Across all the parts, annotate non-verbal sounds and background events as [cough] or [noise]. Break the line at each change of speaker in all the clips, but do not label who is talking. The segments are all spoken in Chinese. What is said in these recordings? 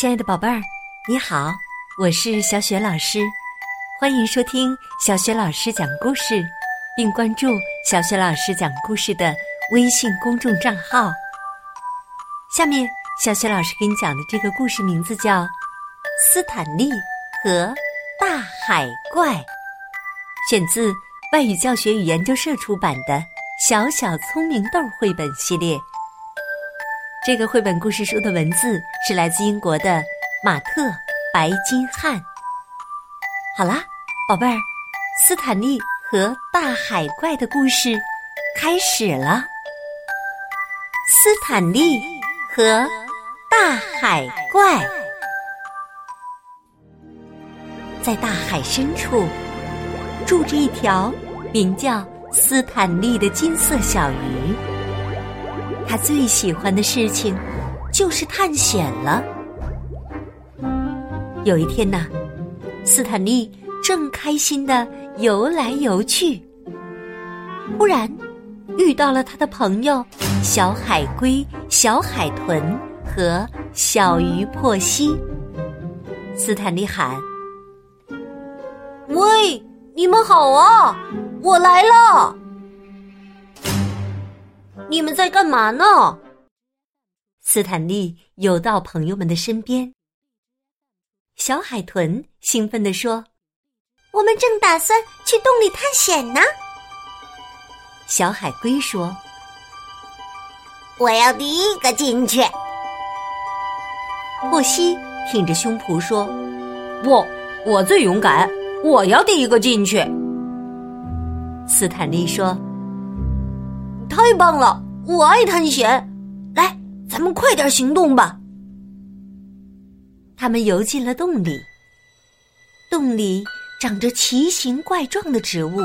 亲爱的宝贝儿，你好，我是小雪老师，欢迎收听小雪老师讲故事，并关注小雪老师讲故事的微信公众账号。下面，小雪老师给你讲的这个故事名字叫《斯坦利和大海怪》，选自外语教学与研究社出版的《小小聪明豆》绘本系列。这个绘本故事书的文字是来自英国的马特·白金汉。好啦，宝贝儿，斯坦利和大海怪的故事开始了。斯坦利和大海怪在大海深处住着一条名叫斯坦利的金色小鱼。他最喜欢的事情就是探险了。有一天呢，斯坦利正开心的游来游去，忽然遇到了他的朋友小海龟、小海豚和小鱼珀西。斯坦利喊：“
喂，你们好啊，我来了！”你们在干嘛呢？
斯坦利游到朋友们的身边。小海豚兴奋地说：“
我们正打算去洞里探险呢。”
小海龟说：“
我要第一个进去。”
珀西挺着胸脯说：“
不我最勇敢，我要第一个进去。”
斯坦利说。
太棒了！我爱探险，来，咱们快点行动吧。
他们游进了洞里，洞里长着奇形怪状的植物，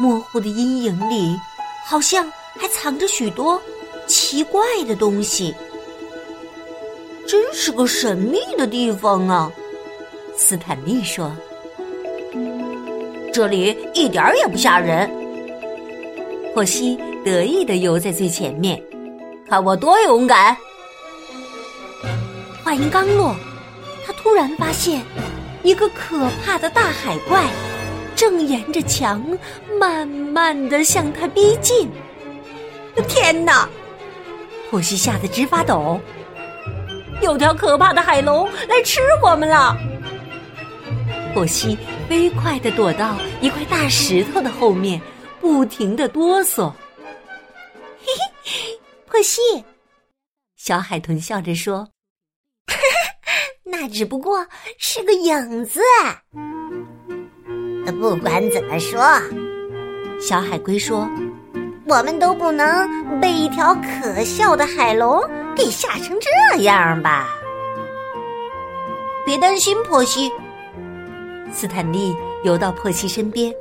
模糊的阴影里好像还藏着许多奇怪的东西，
真是个神秘的地方啊！
斯坦利说：“
这里一点也不吓人。”
霍西得意的游在最前面，
看我多勇敢！
话音刚落，他突然发现一个可怕的大海怪正沿着墙慢慢的向他逼近。
天哪！
霍西吓得直发抖，
有条可怕的海龙来吃我们了！
霍西飞快的躲到一块大石头的后面。不停的哆嗦，
破，西，
小海豚笑着说：“
那只不过是个影子。”不管怎么说，
小海龟说：“
我们都不能被一条可笑的海龙给吓成这样吧？”
别担心，破西。
斯坦利游到破西身边。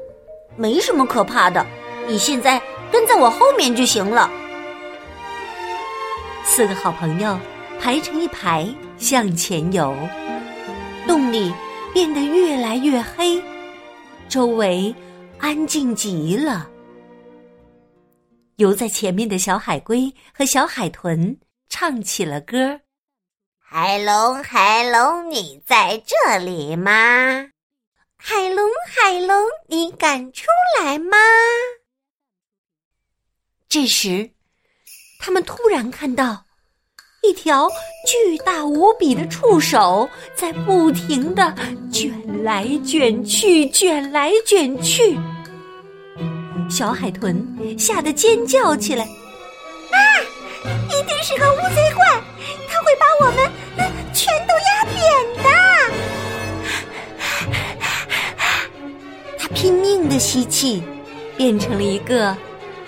没什么可怕的，你现在跟在我后面就行了。
四个好朋友排成一排向前游，洞里变得越来越黑，周围安静极了。游在前面的小海龟和小海豚唱起了歌：“
海龙，海龙，你在这里吗？”海龙，海龙，你敢出来吗？
这时，他们突然看到一条巨大无比的触手在不停的卷来卷去，卷来卷去。小海豚吓得尖叫起来：“
啊！一定是个乌贼怪，它会把我们全都压扁的！”
它拼命的吸气，变成了一个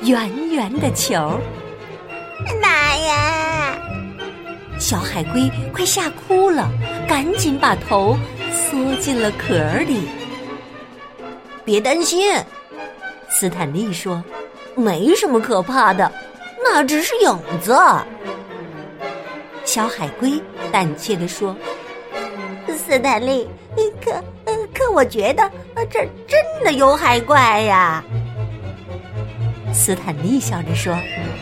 圆圆的球。
妈呀！
小海龟快吓哭了，赶紧把头缩进了壳里。
别担心，斯坦利说：“没什么可怕的，那只是影子。”
小海龟胆怯的说：“
斯坦利，可……”可我觉得，这真的有海怪呀！
斯坦利笑着说：“
呵呵，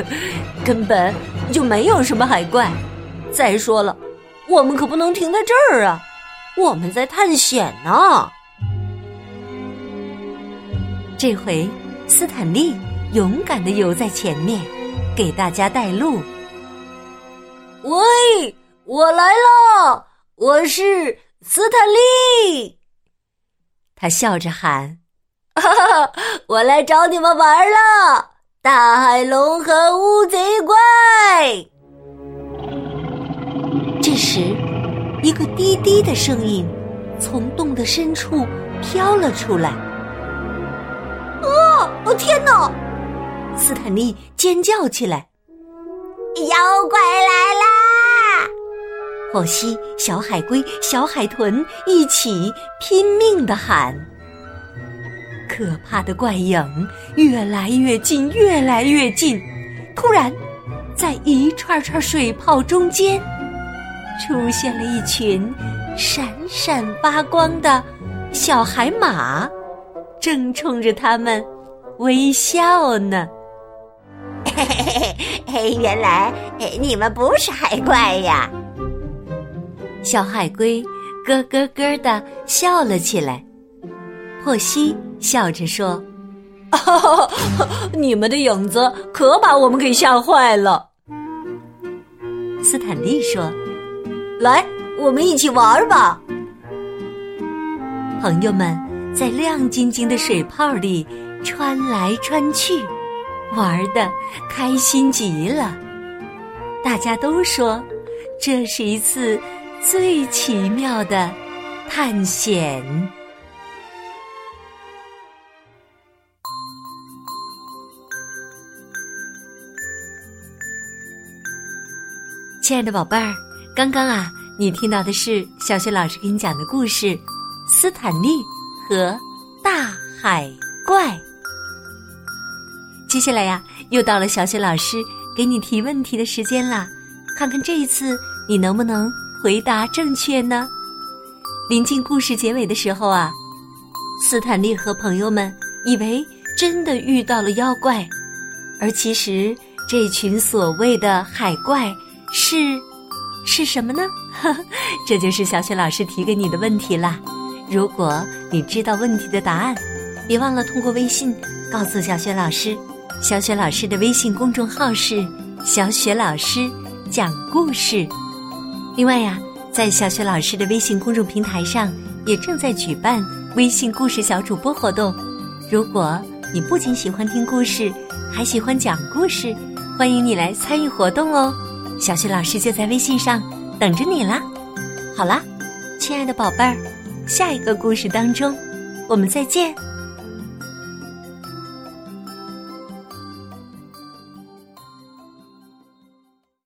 [laughs] 根本就没有什么海怪。再说了，我们可不能停在这儿啊！我们在探险呢。
这回，斯坦利勇敢的游在前面，给大家带路。
喂，我来了，我是斯坦利。
他笑着喊：“
哈哈，我来找你们玩了！大海龙和乌贼怪。”
这时，一个低低的声音从洞的深处飘了出来。
“哦，哦天哪！”
斯坦利尖叫起来。
妖怪来啦！
火西、小海龟、小海豚一起拼命的喊。可怕的怪影越来越近，越来越近。突然，在一串串水泡中间，出现了一群闪闪发光的小海马，正冲着他们微笑呢。
嘿嘿嘿嘿，原来你们不是海怪呀！
小海龟咯咯咯的笑了起来。霍西笑着说：“ [laughs]
你们的影子可把我们给吓坏了。”
斯坦利说：“
来，我们一起玩吧。”
朋友们在亮晶晶的水泡里穿来穿去。玩的开心极了，大家都说这是一次最奇妙的探险。亲爱的宝贝儿，刚刚啊，你听到的是小雪老师给你讲的故事《斯坦利和大海怪》。接下来呀，又到了小雪老师给你提问题的时间啦，看看这一次你能不能回答正确呢？临近故事结尾的时候啊，斯坦利和朋友们以为真的遇到了妖怪，而其实这群所谓的海怪是是什么呢？[laughs] 这就是小雪老师提给你的问题啦。如果你知道问题的答案，别忘了通过微信告诉小雪老师。小雪老师的微信公众号是“小雪老师讲故事”。另外呀，在小雪老师的微信公众平台上，也正在举办微信故事小主播活动。如果你不仅喜欢听故事，还喜欢讲故事，欢迎你来参与活动哦！小雪老师就在微信上等着你啦。好啦，亲爱的宝贝儿，下一个故事当中，我们再见。